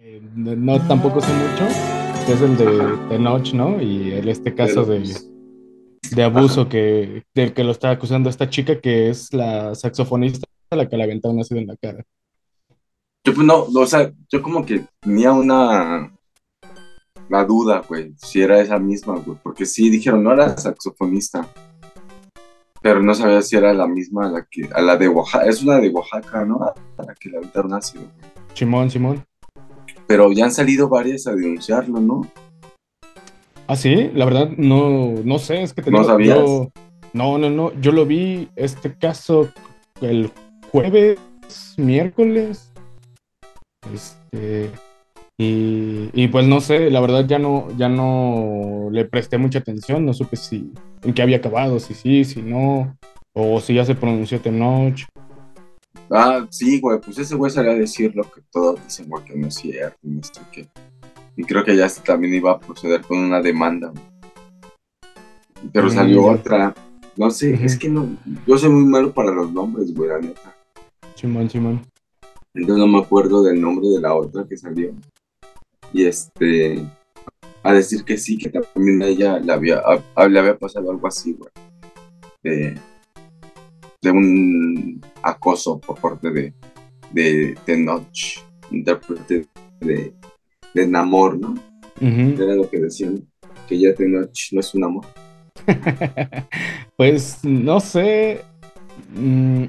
que no tampoco sé mucho, que es el de Tenoch, ¿no? Y el, este caso Pero, de, pues, de abuso que, del que lo está acusando esta chica que es la saxofonista a la que le aventaron ácido en la cara. Yo pues no, o sea, yo como que tenía una la duda, güey, si era esa misma, güey, porque sí dijeron, no era saxofonista, pero no sabía si era la misma a la que, a la de Oaxaca, es una de Oaxaca, ¿no? A la que le aventaron ácido, güey. Simón, Simón. Pero ya han salido varias a denunciarlo, ¿no? Ah, sí, la verdad no, no sé, es que te ¿No sabías? yo- no, no, no, yo lo vi este caso el jueves, miércoles, este, y, y pues no sé, la verdad ya no, ya no le presté mucha atención, no supe si, en qué había acabado, si sí, si no, o si ya se pronunció Tenoch. Ah, sí, güey, pues ese güey salió a decir lo que todos dicen, güey, que no es cierto, y no sé qué. Y creo que ya también iba a proceder con una demanda, güey. Pero Mm, salió otra. No sé, es que no, yo soy muy malo para los nombres, güey, la neta. Simón, Simón. Entonces no me acuerdo del nombre de la otra que salió. Y este, a decir que sí, que también a ella le había, a- le había pasado algo así, güey. De, de un acoso por parte de, de Tenoch, intérprete de, de Namor, ¿no? Era lo que decían, que ya Tenoch no es un amor. Pues no sé. mm,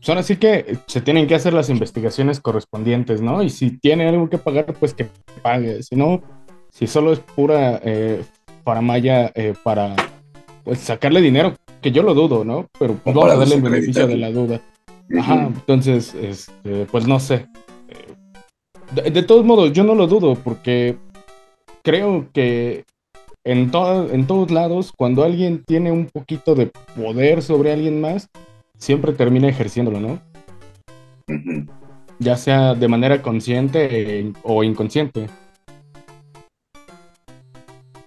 Son así que se tienen que hacer las investigaciones correspondientes, ¿no? Y si tiene algo que pagar, pues que pague. Si no, si solo es pura eh, faramaya eh, para pues, sacarle dinero, que yo lo dudo, ¿no? Pero pues, vamos a darle el beneficio de la duda. Ajá, entonces, este, pues no sé. Eh, De, de todos modos, yo no lo dudo porque creo que en, to- en todos lados, cuando alguien tiene un poquito de poder sobre alguien más, siempre termina ejerciéndolo, ¿no? Ya sea de manera consciente eh, o inconsciente.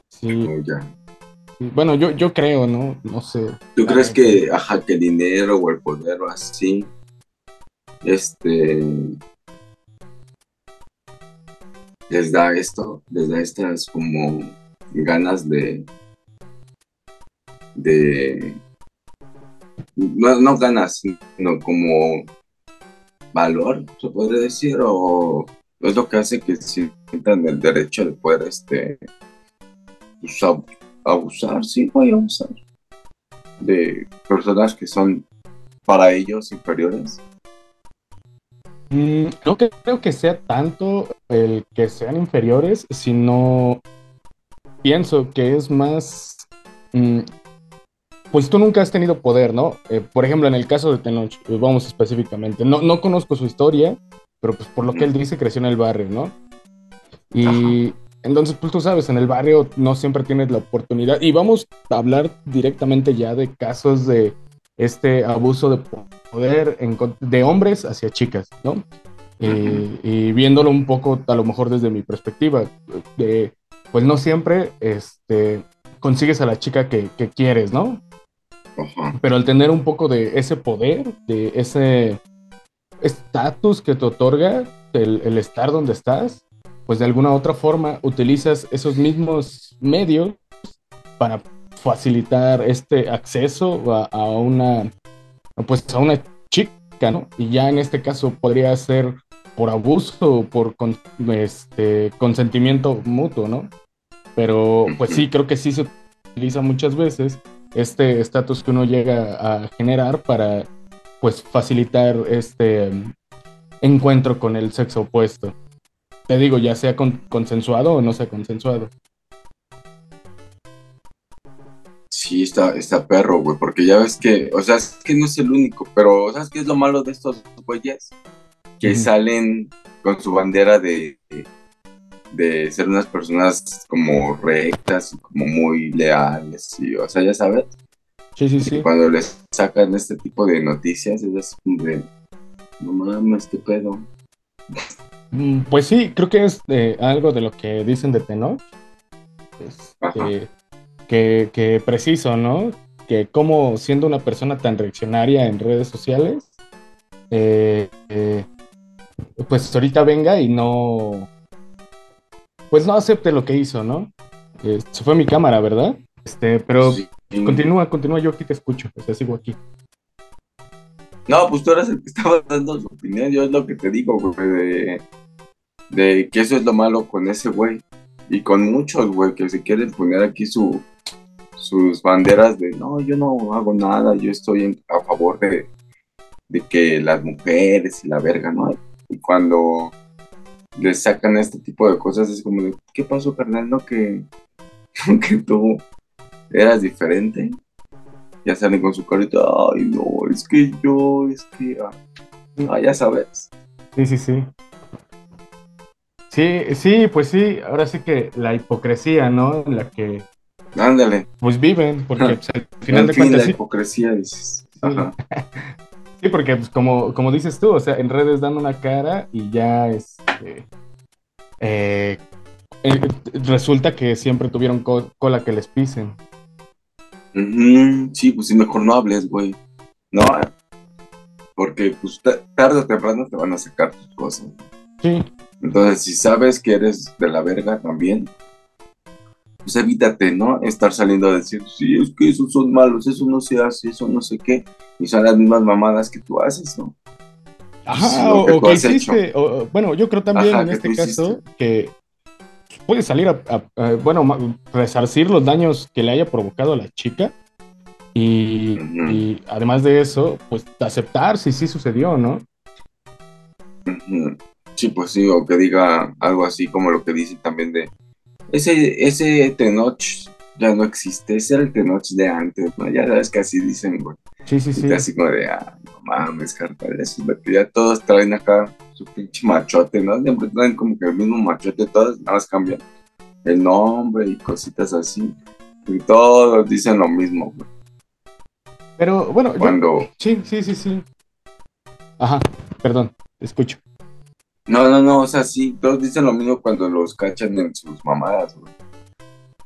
Sí, Oh, ya. bueno, yo, yo creo, ¿no? No sé. ¿Tú Ah, crees que, ajá, que el dinero o el poder o así, este, les da esto, les da estas como ganas de, de, no, no ganas, sino como valor, se podría decir, o es lo que hace que sientan el derecho de poder, este, pues, ab- abusar, sí, voy a abusar de personas que son para ellos inferiores. Mm, no creo que sea tanto el que sean inferiores, sino pienso que es más, mm, pues tú nunca has tenido poder, ¿no? Eh, por ejemplo, en el caso de Tenoch, eh, vamos específicamente, no, no conozco su historia, pero pues por lo que él dice creció en el barrio, ¿no? Y entonces, pues tú sabes, en el barrio no siempre tienes la oportunidad. Y vamos a hablar directamente ya de casos de este abuso de poder en de hombres hacia chicas, ¿no? Eh, y viéndolo un poco, a lo mejor desde mi perspectiva, de, pues no siempre este, consigues a la chica que, que quieres, ¿no? Ajá. Pero al tener un poco de ese poder, de ese estatus que te otorga el, el estar donde estás, pues de alguna otra forma utilizas esos mismos medios para facilitar este acceso a, una pues a una chica, ¿no? Y ya en este caso podría ser por abuso o por este consentimiento mutuo, ¿no? Pero pues sí, creo que sí se utiliza muchas veces este estatus que uno llega a generar para pues facilitar este encuentro con el sexo opuesto. Te digo, ya sea con- consensuado o no sea consensuado. Sí, está, está perro, güey, porque ya ves que, o sea, es que no es el único, pero ¿sabes qué es lo malo de estos güeyes? Que salen con su bandera de, de ser unas personas como rectas como muy leales, y, o sea, ya sabes, Sí, sí, y sí. cuando les sacan este tipo de noticias, es de, no mames, qué pedo. Mm, Pues sí, creo que es eh, algo de lo que dicen de Tenoch. Este, que, que preciso, ¿no? Que como siendo una persona tan reaccionaria en redes sociales, eh, eh, pues ahorita venga y no, pues no acepte lo que hizo, ¿no? Eh, se fue mi cámara, ¿verdad? Este, pero Sí. continúa, continúa, yo aquí te escucho, o sea, sigo aquí. No, pues tú eras el que estaba dando su opinión. Yo es lo que te digo, güey, de, de que eso es lo malo con ese güey. Y con muchos, güey, que se quieren poner aquí su, sus banderas de no, yo no hago nada, yo estoy en- a favor de, de que las mujeres y la verga, ¿no? Y cuando les sacan este tipo de cosas es como de, ¿qué pasó, carnal? No, que, que tú eras diferente. Ya salen con su carita, ay, no, es que yo, es que, ah, ah, ya sabes. Sí, sí, sí. Sí, sí, pues sí, ahora sí que la hipocresía, ¿no? En la que Ándale, pues viven, porque pues, al final al de fin cuentas la sí, hipocresía, dices. Ajá. sí, porque pues como, como dices tú, o sea, en redes dan una cara y ya este, eh, eh, resulta que siempre tuvieron co- cola que les pisen. Sí, pues sí, mejor no hables, güey. No, porque pues ta- tarde o temprano te van a sacar tus cosas. Sí, Entonces, si sabes que eres de la verga también, pues evítate, ¿no? Estar saliendo a decir, sí, es que esos son malos, eso no se hace, eso no sé qué. Y son las mismas mamadas que tú haces, ¿no? Ajá, o, que o que hiciste, o- bueno, yo creo también Ajá, en este caso hiciste. que puede salir a, a- a- bueno, resarcir los daños que le haya provocado a la chica y, además de eso, pues aceptar si sí sucedió, ¿no? Sí, pues sí, o que diga algo así como lo que dice también de ese, ese Tenoch ya no existe, ese era el Tenoch de antes, ¿no? Ya sabes que así dicen, güey. Sí, sí, Y sí. te así como de, ah, no mames, carnal, eso. Ya todos traen acá su pinche machote, ¿no? Siempre traen como que el mismo machote, todos nada más cambian el nombre y cositas así. Y todos dicen lo mismo, güey. Pero bueno, yo- Cuando, sí, sí, sí, sí. Ajá, perdón, te escucho. No, no, no, o sea, sí, todos dicen lo mismo cuando los cachan en sus mamadas, güey.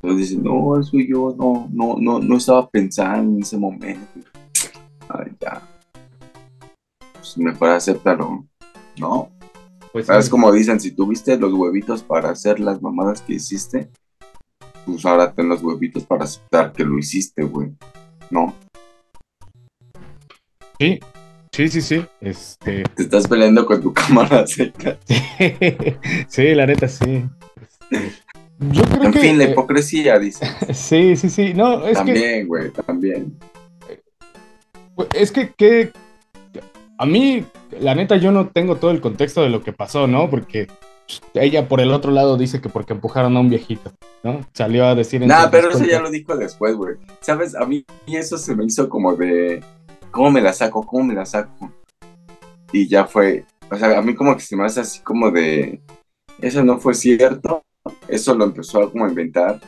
Todos dicen, no, eso yo no, no, no, no estaba pensando en ese momento. Ay, ya. Pues mejor acéptalo, ¿no? Pues ¿Sabes sí. como dicen? Si tuviste los huevitos para hacer las mamadas que hiciste, pues ahora ten los huevitos para aceptar que lo hiciste, güey. ¿No? Sí, sí, sí, sí. Este, Te estás peleando con tu cámara seca. sí, la neta, sí. Este, yo creo En que. fin, la eh, hipocresía, dice. sí, sí, sí. No, es que. También, güey, también. Pues, Es que, que a mí, la neta, yo no tengo todo el contexto de lo que pasó, ¿no? Porque ella por el otro lado dice que porque empujaron a un viejito, ¿no? Salió a decir... en Nah, pero eso ya lo dijo después, güey. ¿Sabes? A mí eso se me hizo como de, ¿cómo me la saco? ¿Cómo me la saco? Y ya fue, o sea, a mí como que se me hace así como de, eso no fue cierto, eso lo empezó a como inventar,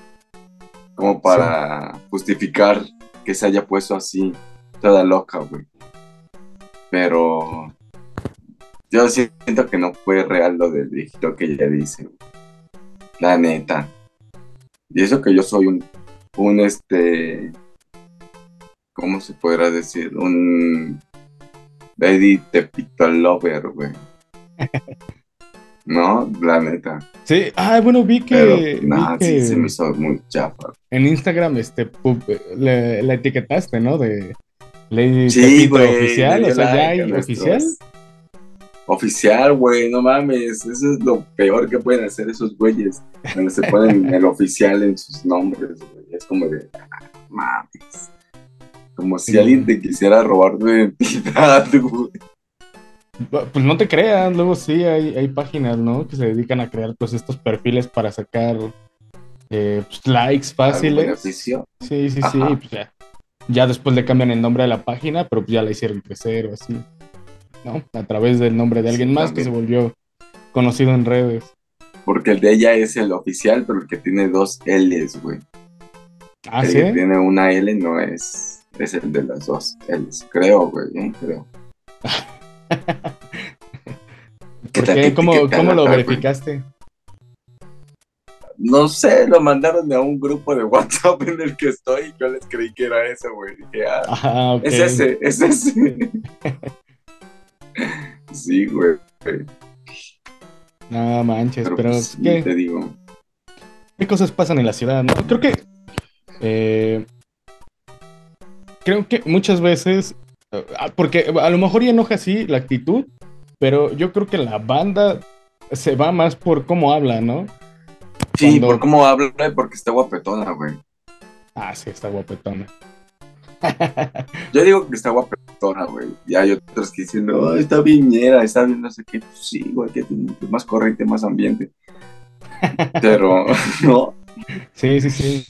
como para justificar que se haya puesto así, toda loca, güey. Pero yo siento que no fue real lo del viejito que ella dice, güey. la neta. Y eso que yo soy un, un este, ¿cómo se podrá decir? Un Lady Tepito Lover, güey. No, la neta. Sí, ah, bueno, vi que, Pero vi nada, que sí se me hizo muy chafa. en Instagram este, le, la etiquetaste, ¿no? De Lady Sí, Pepito güey. oficial, o sea, ya hay nuestros- oficial. Oficial, güey, no mames. Eso es lo peor que pueden hacer esos güeyes. Cuando se ponen el oficial en sus nombres, güey. Es como de, ah, mames. Como si alguien te quisiera robar tu identidad, güey. Pues no te creas, luego sí hay, hay páginas, ¿no? Que se dedican a crear pues estos perfiles para sacar eh, pues, likes ¿Algún fáciles. Sí, sí, sí, Ajá. pues ya. Ya después le cambian el nombre a la página, pero pues ya la hicieron crecer o así. ¿No? A través del nombre de alguien Sí, más que se volvió conocido en redes. Porque el de ella es el oficial, pero el que tiene dos L's, güey. Ah, el sí. que tiene una L no es, es el de las dos L's. Creo, güey, ¿eh? creo. ¿Cómo, cómo lo güey? verificaste? No sé, lo mandaron a un grupo de WhatsApp en el que estoy y yo les creí que era ese, güey. Dije, ah, Ah, es ese, es ese. sí, güey. No manches, Pero, pero pues, ¿qué? te digo. qué cosas pasan en la ciudad, ¿no? Creo que eh, creo que muchas veces, ah, porque a lo mejor ya enoja así la actitud, pero yo creo que la banda se va más por cómo habla, ¿no? Sí, por cómo habla y porque está guapetona, güey. Ah, sí, está guapetona. Yo digo que está guapetona, güey. Y hay otros que dicen, no, está viñera, está bien, no sé qué. Pues sí, güey, que tiene más corriente, más ambiente. Pero, no. Sí, sí, sí.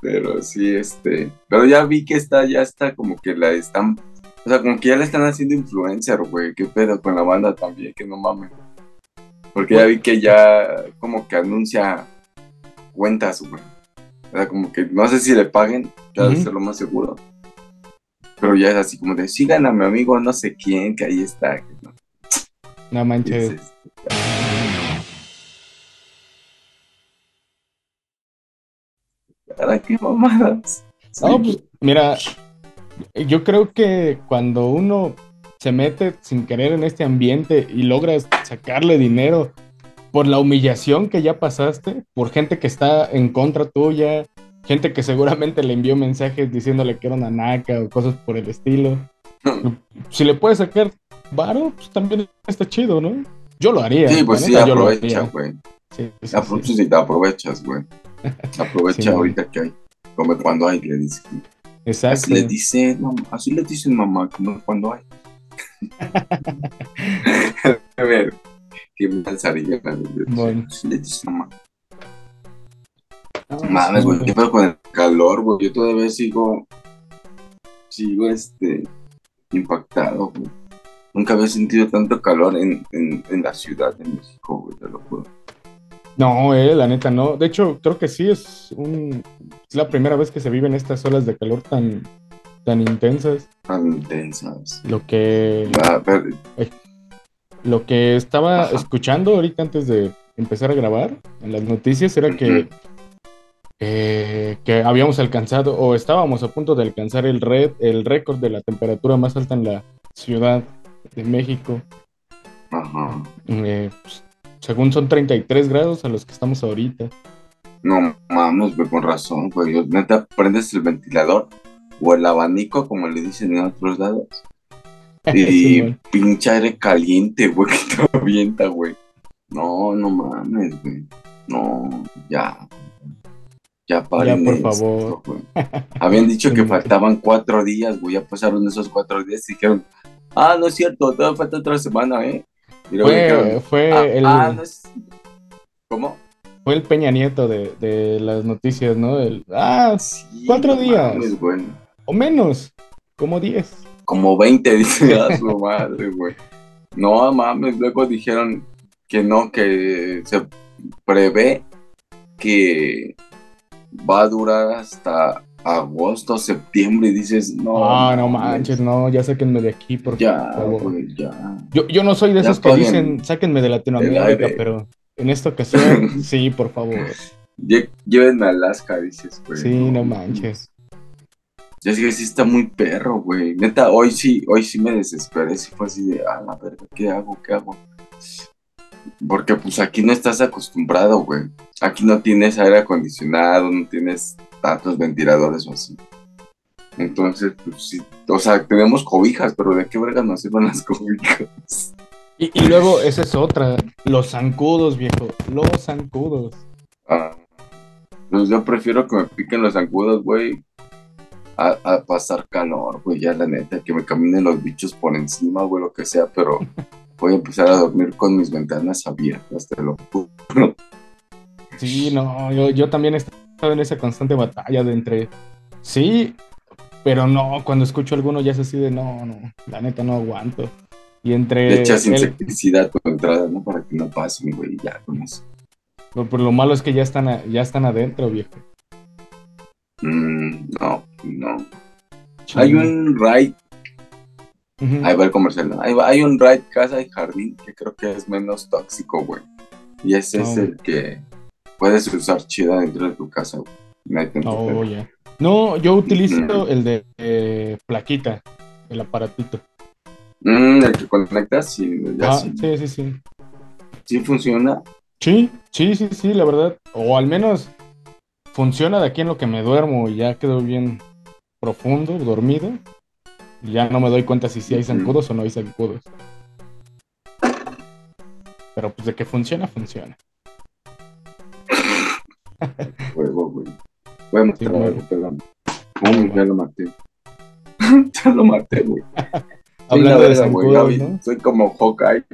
Pero sí, este. Pero ya vi que está, ya está como que la están. O sea, como que ya le están haciendo influencer, güey. ¿Qué pedo con la banda también? Que no mames. Porque ya vi que ya como que anuncia cuentas, güey. O sea, como que no sé si le paguen, ya uh ser lo más seguro. Pero ya es así como de, sigan a mi amigo no sé quién, que ahí está. no, no manches. ¿Para qué mamadas? No, pues mira, yo creo que cuando uno se mete sin querer en este ambiente y logras sacarle dinero por la humillación que ya pasaste, por gente que está en contra tuya, gente que seguramente le envió mensajes diciéndole que era una naca o cosas por el estilo. si le puedes sacar varo, pues también está chido, ¿no? Yo lo haría. Sí, pues sí, aprovecha, güey. Sí, sí, sí. te aprovechas, güey. Aprovecha ahorita que hay. Como cuando hay, le dicen. Exacto. Así le dicen, mamá, así le dicen mamá, como cuando hay. a ver, qué pensaría. Bueno. Así le dicen mamá. No, Mames, güey, qué pedo con el calor, güey. Yo todavía sigo, sigo, este, impactado, güey. Nunca había sentido tanto calor en, en, en la ciudad de México, güey, te lo juro. No, eh, la neta no. De hecho, creo que sí es un es la primera vez que se viven estas olas de calor tan tan intensas. Tan intensas. Lo que lo que estaba escuchando ahorita antes de empezar a grabar en las noticias era que eh, que habíamos alcanzado o estábamos a punto de alcanzar el red el récord de la temperatura más alta en la ciudad de México. Ajá. Eh, pues, según son 33 grados a los que estamos ahorita. No mames, güey, con razón, güey. Neta, prendes el ventilador o el abanico, como le dicen en otros lados. Y pinche aire caliente, güey, que te avienta, güey. No, no mames, güey. No, ya. Ya paren Ya, por favor. Habían dicho que faltaban cuatro días, güey. Ya pasaron esos cuatro días y dijeron, ah, no es cierto, todavía falta otra semana, ¿eh? Fue, fue ah, el. Ah, ¿Cómo? Fue el Peña Nieto de, de las noticias, ¿no? El, ah, cuatro días. O menos, como diez. Como veinte, dice a su madre, güey. No mames, luego dijeron que no, que se prevé que va a durar hasta agosto, septiembre y dices, no. Ah, no manches, no, ya sáquenme de aquí, por ya, favor. ya. Yo, yo no soy de esos que dicen, sáquenme de Latinoamérica, pero en esta ocasión, sí, por favor. Llévenme a Alaska, dices, güey. Sí, no manches. Ya que sí está muy perro, güey. Neta, hoy sí, hoy sí me desesperé. Sí fue así de, ah, la verga, ¿qué hago? ¿Qué hago? Porque pues aquí no estás acostumbrado, güey. Aquí no tienes aire acondicionado, no tienes tantos ventiladores o así. Entonces, pues sí, o sea, tenemos cobijas, pero ¿de qué verga nos sirven las cobijas? Y, y, luego, esa es otra, los zancudos, viejo, los zancudos. Ah, pues yo prefiero que me piquen los zancudos, güey, a, a, pasar calor, güey, ya la neta, que me caminen los bichos por encima, güey, lo que sea, pero voy a empezar a dormir con mis ventanas abiertas, te lo juro. Sí, no, yo, yo también estoy en esa constante batalla de entre sí, pero no, cuando escucho alguno ya es así de no, no, la neta no aguanto. Y entre. Le echas insecticida a tu entrada, ¿no? Para que no pasen, güey, ya con eso. Pero, lo malo es que ya están, ya están adentro, viejo. Mm, no, no. Hay un raid. Ahí va el comercial. ¿no? Hay, un raid casa y jardín que creo que es menos tóxico, güey. Y ese es el que puedes usar chida dentro de tu casa. Oh, no, yo utilizo el de eh, plaquita, el aparatito. Mm, el que conectas, sí, ah, sí. sí, sí, sí. funciona. Sí, sí, sí, sí, la verdad. O al menos funciona de aquí en lo que me duermo y ya quedo bien profundo, dormido. Y ya no me doy cuenta si sí hay zancudos o no hay zancudos. Pero pues de que funciona, funciona. Huevo, güey. Voy a algo, perdón. ya lo maté. ya lo maté, güey. Hablando de zancudos, ¿no? Soy como Hawkeye.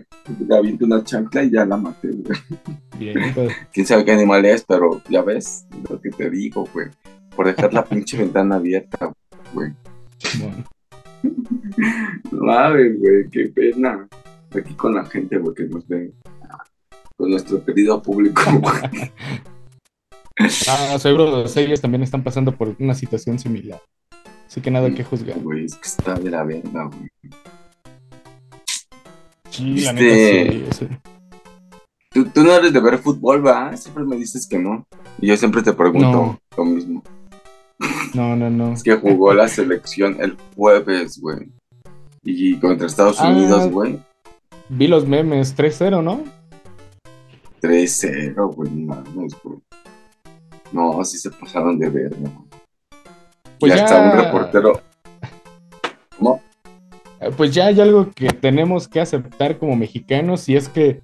Ya aviento una chancla y ya la maté, güey. Bien, pues. Quién sabe qué animal es, pero ya ves lo que te digo, güey. Por dejar la pinche ventana abierta, güey. Bueno. Mames, güey, qué pena. Aquí con la gente, güey, que nos ve. Con nuestro querido público, güey. Ah, seguro los ellos también están pasando por una situación similar. Así que nada que juzgar. Güey, es que está de la verga, güey. Sí, la neta sí, sí. Tú, tú no eres de ver fútbol, ¿verdad? Siempre me dices que no. Y yo siempre te pregunto No. lo mismo. No, no, no. Es que jugó la selección el jueves, güey. Y contra Estados Ah. Unidos, güey. Vi los memes 3-0, ¿no? 3-0, güey, mames, güey. No, sí se pasaron de verga. güey. Pues y ya, hasta un reportero. ¿Cómo? eh, pues ya hay algo que tenemos que aceptar como mexicanos y es que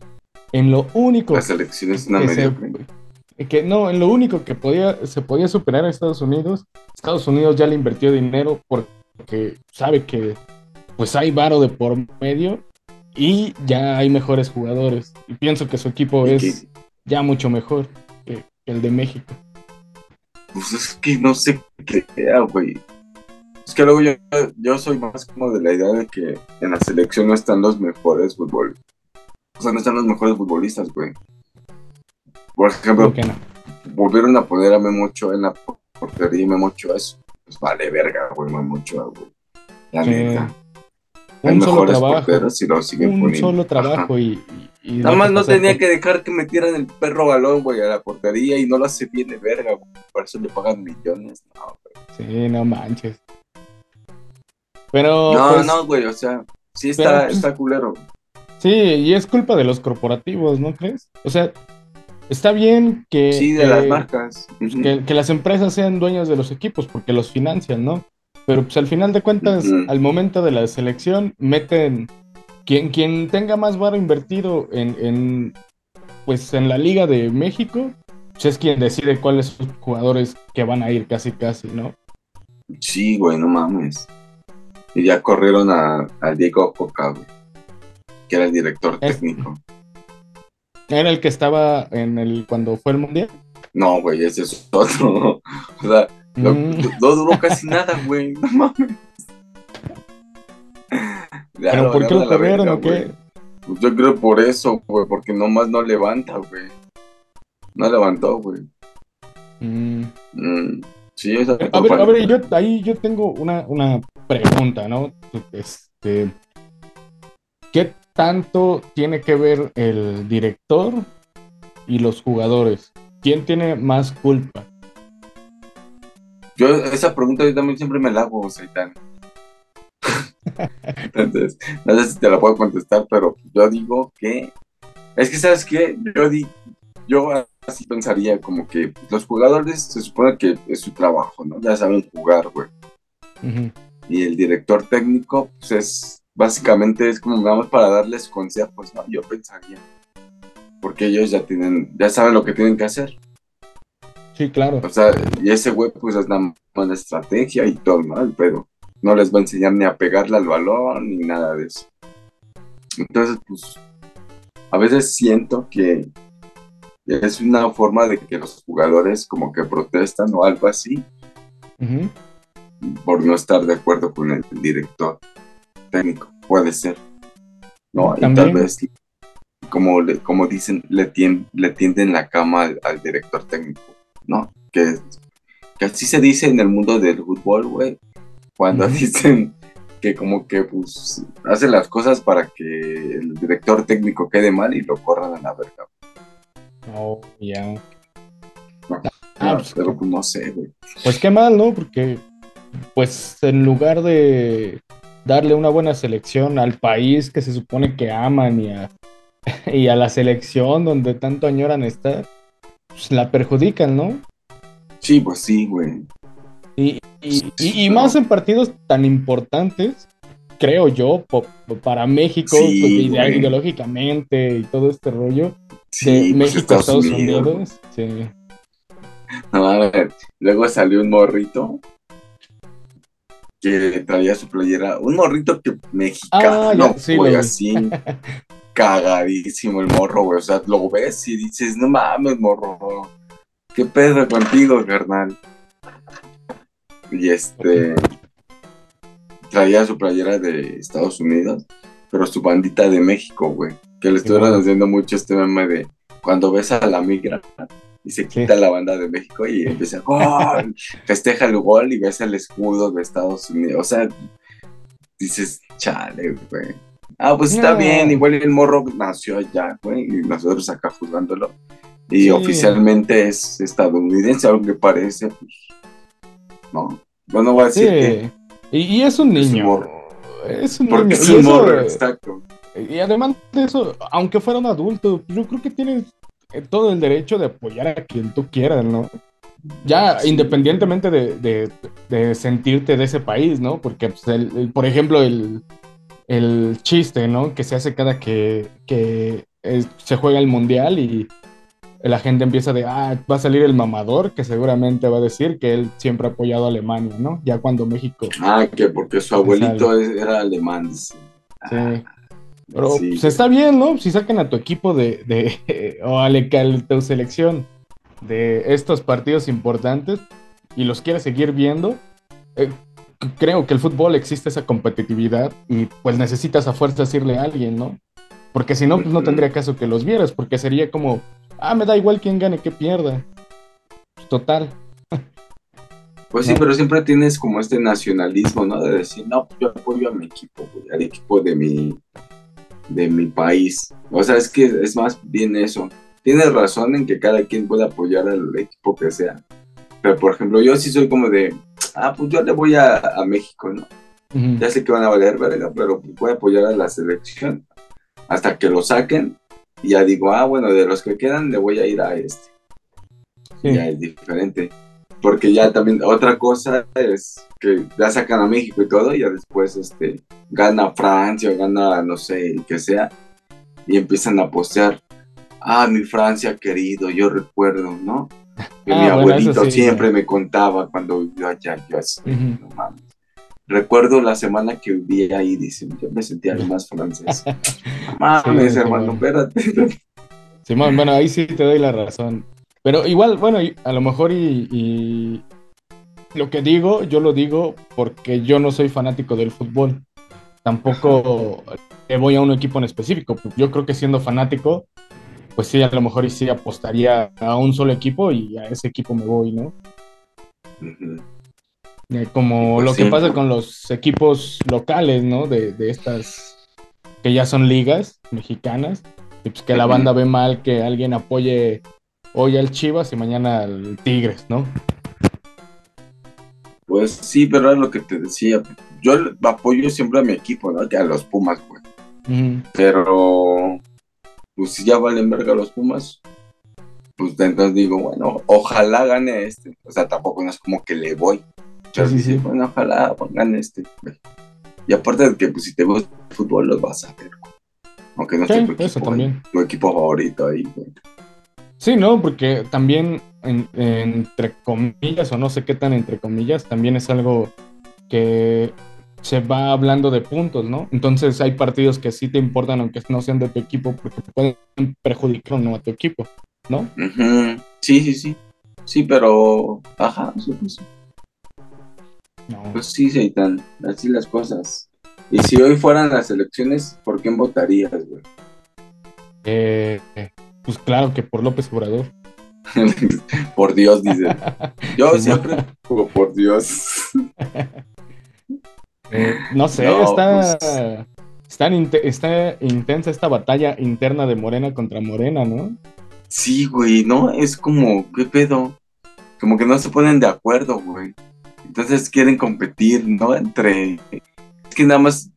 en lo único La selección es una que, se- que no, en lo único que podía, se podía superar a Estados Unidos, Estados Unidos ya le invirtió dinero porque sabe que pues hay varo de por medio y ya hay mejores jugadores. Y pienso que su equipo es ya mucho mejor que, que el de México. Pues es que no sé qué sea, güey. Es que luego yo, yo soy más como de la idea de que en la selección no están los mejores fútbol. O sea, no están los mejores futbolistas, güey. Por ejemplo, ¿Por qué no? volvieron a poner a Memo Ochoa en la portería y Memo Ochoa es, pues vale verga, güey, Memo Ochoa, güey. La Sí. neta. Un solo trabajo. lo siguen Un poniendo. solo trabajo y, y- y Nada más no tenía que- dejar que metieran el perro balón, güey, a la portería y no lo hace bien de verga, güey. Por eso le pagan millones. No, güey. Sí, no manches. Pero No, pues, no, güey, o sea, sí está, Pero, pues, está culero. sí, y es culpa de los corporativos, ¿no crees? O sea, está bien que, Sí, de que- las marcas. Que, que las empresas sean dueñas de los equipos porque los financian, ¿no? Pero pues al final de cuentas, al momento de la selección, meten quien, quien tenga más varo invertido en, en, pues en la Liga de México, pues es quien decide cuáles son los jugadores que van a ir casi casi, ¿no? Sí, güey, no mames. Y ya corrieron a, a Diego Coca, güey, que era el director Es- técnico. Era el que estaba en el cuando fue el mundial. No, güey, ese es otro. O sea, no, Mm. no duró casi nada, güey, no mames. ¿Pero por qué lo corrieron o qué? Pues yo creo por eso, güey, porque nomás no levanta, güey. No levantó, güey. Mm. Mm, sí, esa A ver, a ver, yo ahí yo tengo una, una pregunta, ¿no? Este, ¿qué tanto tiene que ver el director y los jugadores? ¿Quién tiene más culpa? Yo, esa pregunta yo también siempre me la hago, Seitan. Entonces, no sé si te la puedo contestar, pero yo digo que. Es que, ¿sabes qué? Yo, di, yo así pensaría como que los jugadores se supone que es su trabajo, ¿no? Ya saben jugar, güey. Y el director técnico, pues es. Básicamente es como vamos para darles consejos, ¿no? Yo pensaría. Porque ellos ya tienen, ya saben lo que tienen que hacer. Sí, claro. O sea, y ese güey pues es una buena estrategia y todo, ¿no? El pedo. No les va a enseñar ni a pegarle al balón ni nada de eso. Entonces, pues, a veces siento que es una forma de que los jugadores como que protestan o algo así por no estar de acuerdo con el director técnico. Puede ser. No, y tal vez, como, le- como dicen, le, tien- le tienden la cama al, al director técnico, ¿no? Que, que así se dice en el mundo del fútbol, güey. Cuando dicen que como que pues hace las cosas para que el director técnico quede mal y lo corran a la verga. Oh, ya. No, Ah, pues, pero pues no sé, güey. Pues qué mal, ¿no? Porque, pues, en lugar de darle una buena selección al país que se supone que aman y a, y a la selección donde tanto añoran estar, pues la perjudican, ¿no? Sí, pues sí, güey. Y, y, y- y más en partidos tan importantes, creo yo, para México, Sí, pues, ideológicamente y todo este rollo Sí, de pues, México, Estados, Unidos. güey. Sí. No, a ver, luego salió un morrito que traía su playera, un morrito que mexicano, Ah, ya, sí, güey, así, cagadísimo el morro, güey, o sea, lo ves y dices, no mames, morro, qué pedo contigo, carnal. Y este, traía su playera de Estados Unidos, pero su bandita de México, güey, que le estuvieron haciendo mucho este meme de cuando ves a la migra y se quita la banda de México y empieza gol, festeja el gol y ves el escudo de Estados Unidos. O sea, dices, chale, güey. Ah, pues está No. bien, igual el morro nació allá, güey, y nosotros acá juzgándolo. Y Sí. oficialmente es estadounidense, aunque parece, pues, no. Bueno, voy a Sí. decir que, Y, y es un Es un niño. morro. Es un porque niño. es Y un eso, morro, exacto. Y además de eso, aunque fuera un adulto, yo creo que tienes eh, todo el derecho de apoyar a quien tú quieras, ¿no? Ya Sí. independientemente de, de- de sentirte de ese país, ¿no? Porque, pues, el- el- por ejemplo, el, el chiste, ¿no? Que se hace cada que, que eh, se juega el mundial y la gente empieza de, ah, va a salir el mamador, que seguramente va a decir que él siempre ha apoyado a Alemania, ¿no? Ya cuando México Ah, que porque su abuelito es- era alemán. Sí. Ah, Pero sí. pues está bien, ¿no? Si sacan a tu equipo de, de o a la- que a tu selección de estos partidos importantes y los quieres seguir viendo, eh, creo que el fútbol existe esa competitividad y pues necesitas a fuerzas irle a alguien, ¿no? Porque si no, pues no tendría caso que los vieras, porque sería como, ah, me da igual quién gane, que pierda. Total. Pues sí, ¿no? pero siempre tienes como este nacionalismo, ¿no? De decir, no, yo apoyo a mi equipo, güey, al equipo de mi, de mi país. O sea, es que es más bien eso. Tienes razón en que cada quien puede apoyar al equipo que sea. Pero, por ejemplo, yo sí soy como de, ah, pues yo le voy a, a México, ¿no? Ya sé que van a valer verga, pero pues voy a apoyar a la selección hasta que lo saquen. Y ya digo, ah, bueno, de los que quedan le voy a ir a este. Sí. ya es diferente. Porque ya también otra cosa es que ya sacan a México y todo, y ya después este, gana Francia o gana, no sé, el que sea, y empiezan a postear, ah, mi Francia querido, yo recuerdo, ¿no? Que Ah, mi abuelito sí, siempre me contaba cuando vivió allá, yo así, Ujú. no mames. Recuerdo la semana que viví ahí, dice, yo me sentía lo más francés. Mames, Sí, hermano, espérate. Simón, bueno, ahí sí te doy la razón. Pero igual, bueno, a lo mejor y, y lo que digo, yo lo digo porque yo no soy fanático del fútbol. Tampoco le voy a un equipo en específico. Yo creo que siendo fanático, pues sí, a lo mejor sí apostaría a un solo equipo y a ese equipo me voy, ¿no? Eh, Como Pues lo que pasa con los equipos locales, ¿no? De, de estas que ya son ligas mexicanas. Y pues que la banda ve mal que alguien apoye hoy al Chivas y mañana al Tigres, ¿no? Pues sí, pero era lo que te decía. Yo apoyo siempre a mi equipo, ¿no? Que a los Pumas, güey. Ujú. Pero, pues si ya valen verga los Pumas, pues entonces digo, bueno, ojalá gane este. O sea, tampoco no es como que le voy. Pero Sí, sí, bueno, ojalá gane este. Y aparte de que, pues si te gusta el fútbol, los vas a ver. Aunque no esté tu equipo, también. tu equipo favorito ahí, güey. Sí, ¿no? Porque también, en- entre comillas, o no sé qué tan entre comillas, también es algo que se va hablando de puntos, ¿no? Entonces hay partidos que sí te importan, aunque no sean de tu equipo, porque te pueden perjudicar o no a tu equipo, ¿no? Sí, sí, sí. Sí, pero, ajá, sí, pues sí. No. Pues sí, Seitan, así las cosas. Y si hoy fueran las elecciones, ¿por quién votarías, güey? Eh, pues claro que por López Obrador. por Dios, dice. Yo siempre por Dios. Eh, no sé, No, está, pues- está intensa esta batalla interna de Morena contra Morena, ¿no? Sí, güey, ¿no? Es como, ¿qué pedo? Como que no se ponen de acuerdo, güey. Entonces quieren competir, ¿no? Entre... Es que nada más,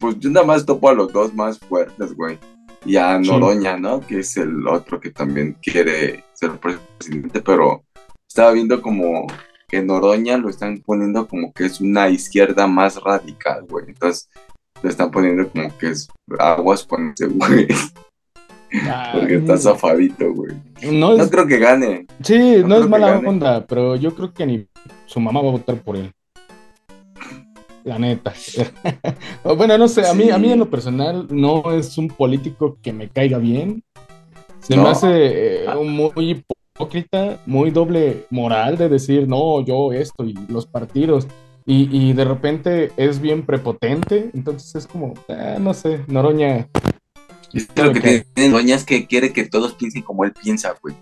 pues yo nada más topo a los dos más fuertes, güey. y a Noroña, ¿no? Que es el otro que también quiere ser presidente, pero estaba viendo como que Noroña lo están poniendo como que es una izquierda más radical, güey. Entonces lo están poniendo como que es aguas con ese güey. Porque está zafadito, güey. No, creo que gane. Sí, no, es mala onda, pero yo creo que ni su mamá va a votar por él. La neta. bueno, no sé, a mí, a mí en lo personal no es un político que me caiga bien. Se me hace eh, muy hipócrita, muy doble moral de decir, no, yo esto y los partidos. Y, de repente es bien prepotente, entonces es como, ah, no sé, Noroña. Es lo que, tiene Noroña es que quiere que todos piensen como él piensa, güey.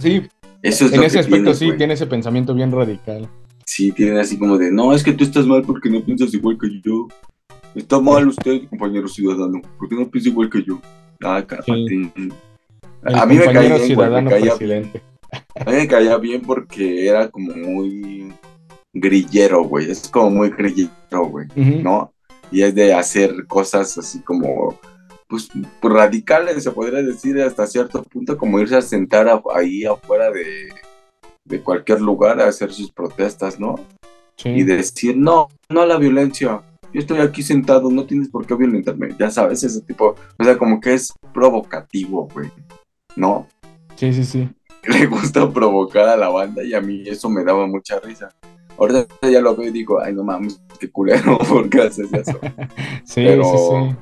Sí, Eso es en ese aspecto sí, tiene ese pensamiento bien radical sí tienen así como de, no, es que tú estás mal porque no piensas igual que yo. Está mal usted, compañero ciudadano, porque no piensa igual que yo. Ah, cálmate. A mí me caía bien, me caía bien. A mí me caía bien porque era como muy grillero, güey. Es como muy grillero, güey, ¿no? Y es de hacer cosas así como, pues, radicales, se podría decir hasta cierto punto, como irse a sentar ahí afuera de, de cualquier lugar a hacer sus protestas, ¿no? Y decir, no, no a la violencia. Yo estoy aquí sentado, no tienes por qué violentarme. Ya sabes, ese tipo, o sea, como que es provocativo, güey. ¿No? Sí, sí, sí. Le gusta provocar a la banda y a mí eso me daba mucha risa. Ahorita ya lo veo y digo, ay, no mames, qué culero, ¿por qué haces eso? sí, Pero sí, sí.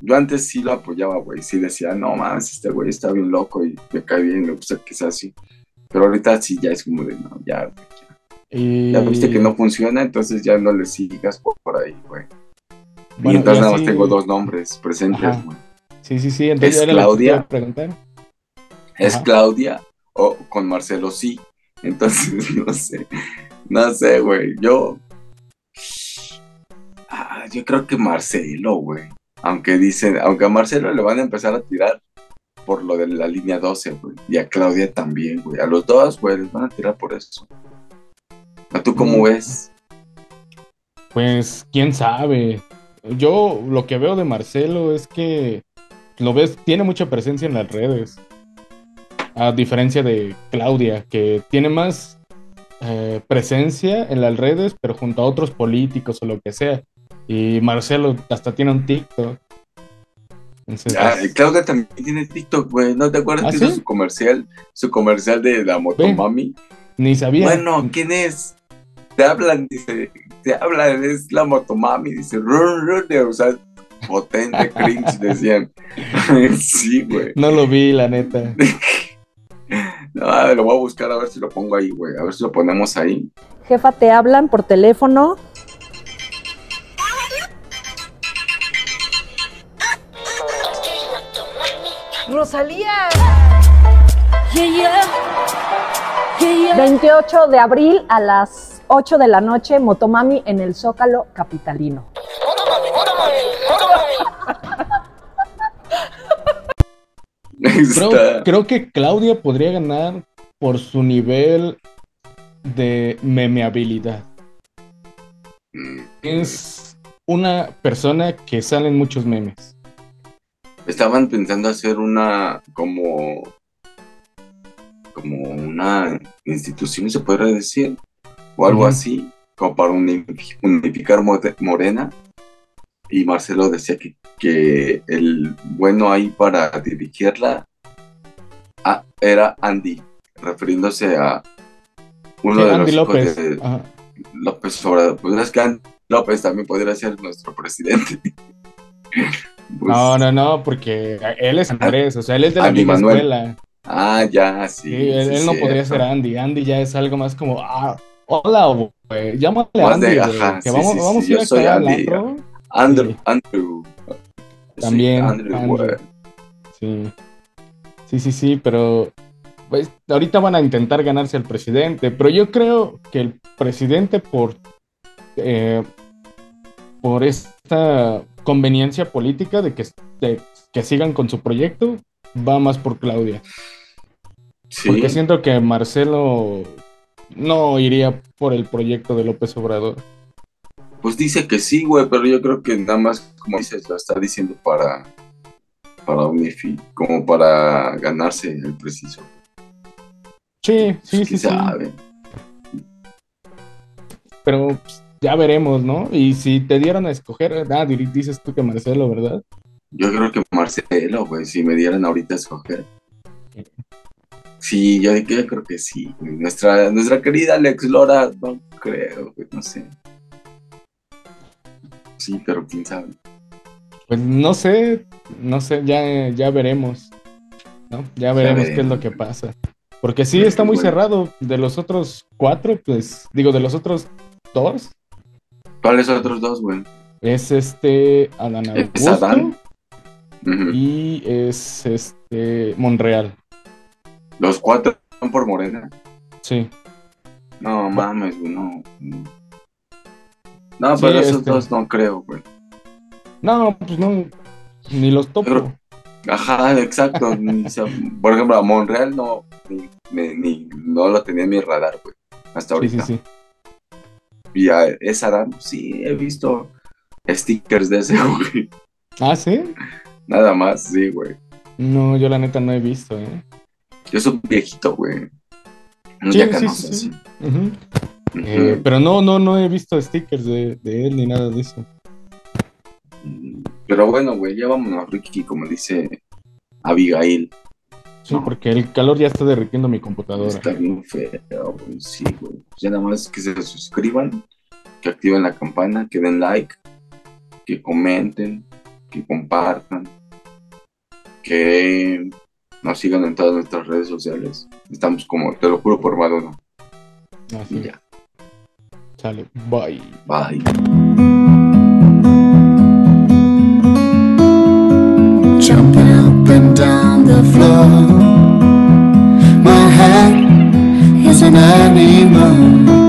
Yo antes sí lo apoyaba, güey. Sí decía, no mames, este güey está bien loco y me cae bien, me gusta que sea así. Pero ahorita sí ya es como de, no, ya, Ya viste que no funciona, entonces ya no le sigas por, ahí, güey. y entonces nada más tengo dos nombres presentes, güey. Sí, sí, sí. Entonces, es Claudia. Es Claudia o con Marcelo sí. Entonces, no sé. No sé, güey. Yo. Ah, yo creo que Marcelo, güey. Aunque dicen, aunque a Marcelo le van a empezar a tirar por lo de la línea 12, güey. Y a Claudia también, güey. A los dos, güey, les van a tirar por eso. ¿A tú cómo mm. ves? Pues, quién sabe. Yo lo que veo de Marcelo es que lo ves, tiene mucha presencia en las redes. A diferencia de Claudia, que tiene más eh, presencia en las redes, pero junto a otros políticos o lo que sea. Y Marcelo hasta tiene un TikTok. Ah, Claudia también tiene TikTok, güey. ¿No te acuerdas ¿Ah, que hizo su comercial? Su comercial de la Motomami. Ni sabía. Bueno, ¿quién es? Te hablan, dice, te hablan, es la Motomami, dice, run, run, o sea, potente, cringe, decían. sí, güey. No lo vi, la neta. no, lo voy a buscar a ver si lo pongo ahí, güey. A ver si lo ponemos ahí. Jefa, te hablan por teléfono Rosalía. 28 de abril a las 8 de la noche, Motomami en el Zócalo Capitalino. Creo, que Claudia podría ganar por su nivel de memeabilidad. Mm. Es una persona que sale en muchos memes estaban pensando hacer una como como una institución, se podría decir, o algo así, como para unificar Morena. Y Marcelo decía que, que el bueno ahí para dirigirla ah, era Andy, refiriéndose a uno de los López. de López Obrador. Pues es que Andy López también podría ser nuestro presidente. Pues, no, no, no, porque él es Andrés, o sea, él es de la misma escuela. Ah, ya, sí. sí él, no podría ser Andy. Andy ya es algo más como, ah, hola, güey, llámale a Andy, que vamos, vamos a ir soy Andy. Andrew, Andrew. También. Andrew, Sí. Sí, sí, sí, pero pues, ahorita van a intentar ganarse al presidente, pero yo creo que el presidente por eh, por esta conveniencia política de que, que sigan con su proyecto, va más por Claudia. Porque siento que Marcelo no iría por el proyecto de López Obrador. Pues dice que sí, güey, pero yo creo que nada más, como dices, lo está diciendo para, para unificar, como para ganarse el preciso. Sí, sí, Pues, sí, ¿quién sí. sabe? Pero pues, ya veremos, ¿no? Y si te dieran a escoger, ah, di- dices tú que Marcelo, ¿verdad? Yo creo que Marcelo, güey, si me dieran ahorita a escoger. Sí, yo, yo creo que sí. Nuestra, nuestra querida Alex Lora, no creo, güey, no sé. Sí, pero quién sabe. Pues no sé, no sé, ya, ya veremos, ¿no? Ya veremos qué es lo que pasa. Porque sí, está muy bueno. cerrado. De los otros cuatro, pues, digo, de los otros dos, ¿Cuáles otros dos, güey? es este Adán Es Augusto Adán. Ujú. y es este Monreal. Los cuatro son por Morena. Sí, No mames, güey, no. No, Sí, pero esos este. dos no creo, güey. no, pues no, ni los topo. Pero- Ajá, exacto. por ejemplo, a Monreal no, ni, ni- no lo tenía en mi radar, güey. Hasta Sí, sí, ahorita. sí. Y a esa Adán, sí, he visto stickers de ese, güey. Ah, sí. Nada más, sí, güey. No, yo la neta no he visto, ¿eh? Yo soy viejito, güey. Sí, día sí, sí, sí. sí. Eh, pero no, no, no he visto stickers de, de él ni nada de eso. Pero bueno, güey, ya vámonos, Ricky, como dice Abigail. Sí, No. porque el calor ya está derritiendo mi computadora. Está bien feo, güey. Sí, güey. Pues ya nada más que se suscriban, que activen la campana, que den like, que comenten, que compartan, que nos sigan en todas nuestras redes sociales. Estamos como, te lo juro por Madonna. Así, Y ya. Sale. Bye. Bye. jumping up and down the floor. My head is an animal.